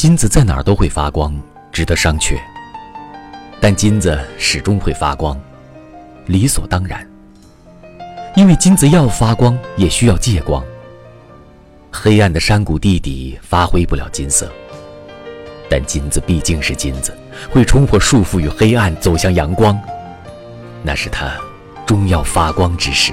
金子在哪儿都会发光值得商榷。但金子始终会发光理所当然。因为金子要发光也需要借光。黑暗的山谷地底发挥不了金色。但金子毕竟是金子会冲破束缚与黑暗走向阳光。那是它终要发光之时。